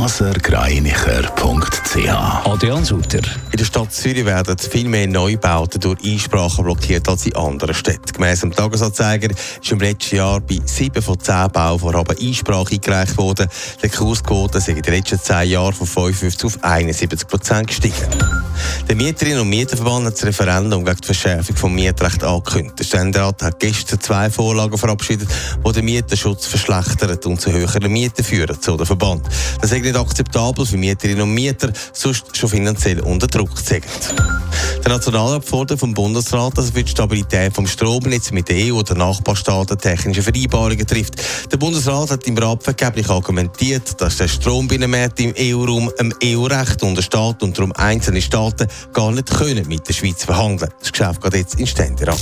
blasergreinicher.ch Adrian Sutter. In der Stadt Zürich werden viel mehr Neubauten durch Einsprachen blockiert als in anderen Städten. Gemäss dem Tagesanzeiger ist im letzten Jahr bei sieben von zehn Bauvorhaben Einsprache eingereicht worden. Die Kursquote ist in den letzten zehn Jahren von 55 auf 71 Prozent gestiegen. Der Mieterinnen- und Mieterverband hat das Referendum gegen die Verschärfung des Mietrechts angekündigt. Der Ständerat hat gestern zwei Vorlagen verabschiedet, die den Mieterschutz verschlechtern und zu höheren Mieten führen, so der Verband. Das sei nicht akzeptabel für Mieterinnen und Mieter, sonst schon finanziell unter Druck zu Der Nationalrat fordert vom Bundesrat, dass er für die Stabilität des Stromnetz mit der EU oder Nachbarstaaten technische Vereinbarungen trifft. Der Bundesrat hat im Rat vergeblich argumentiert, dass der Strombinnenmarkt im EU-Raum dem EU-Recht untersteht und darum einzelne Staaten gar nicht können mit der Schweiz verhandeln. Das Geschäft geht jetzt in Ständerat.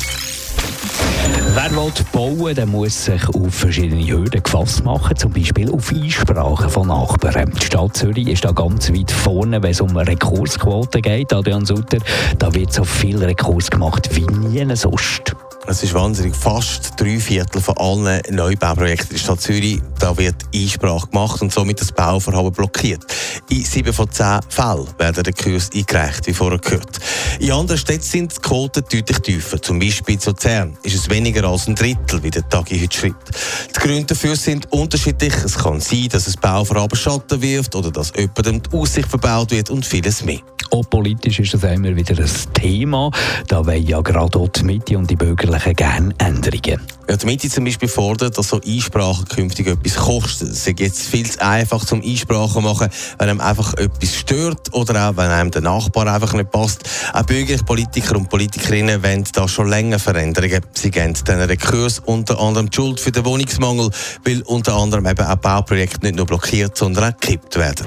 Wer will bauen, der muss sich auf verschiedene Hürden gefasst machen, zum Beispiel auf Einsprachen von Nachbarn. Die Stadt Zürich ist da ganz weit vorne, wenn es um Rekursquoten geht. Adrian Sutter, da wird so viel Rekurs gemacht wie nie sonst. Es ist wahnsinnig. Fast drei Viertel von allen Neubauprojekten in der Stadt Zürich, da wird Einsprache gemacht und somit das Bauvorhaben blockiert. In sieben von zehn Fällen werden der Kurs eingereicht, wie vorher gehört. In anderen Städten sind die Quoten deutlich tiefer. Zum Beispiel zu Luzern ist es weniger als ein Drittel, wie der Tagi heute schreibt. Die Gründe dafür sind unterschiedlich. Es kann sein, dass das Bauvorhaben Schatten wirft oder dass jemandem die Aussicht verbaut wird und vieles mehr. Auch politisch ist das immer wieder ein Thema. Da wollen ja gerade auch die Mitte und die Bürgerlichen gerne Änderungen. Ja, die Mitte zum Beispiel fordert, dass so Einsprachen künftig etwas kosten. Es ist jetzt viel zu einfach zum Einsprachen machen, wenn einem einfach etwas stört oder auch wenn einem der Nachbar einfach nicht passt. Auch bürgerliche Politiker und Politikerinnen wollen da schon länger Veränderungen. Sie geben diesen Rekurs unter anderem die Schuld für den Wohnungsmangel, weil unter anderem eben auch Bauprojekte nicht nur blockiert, sondern auch gekippt werden.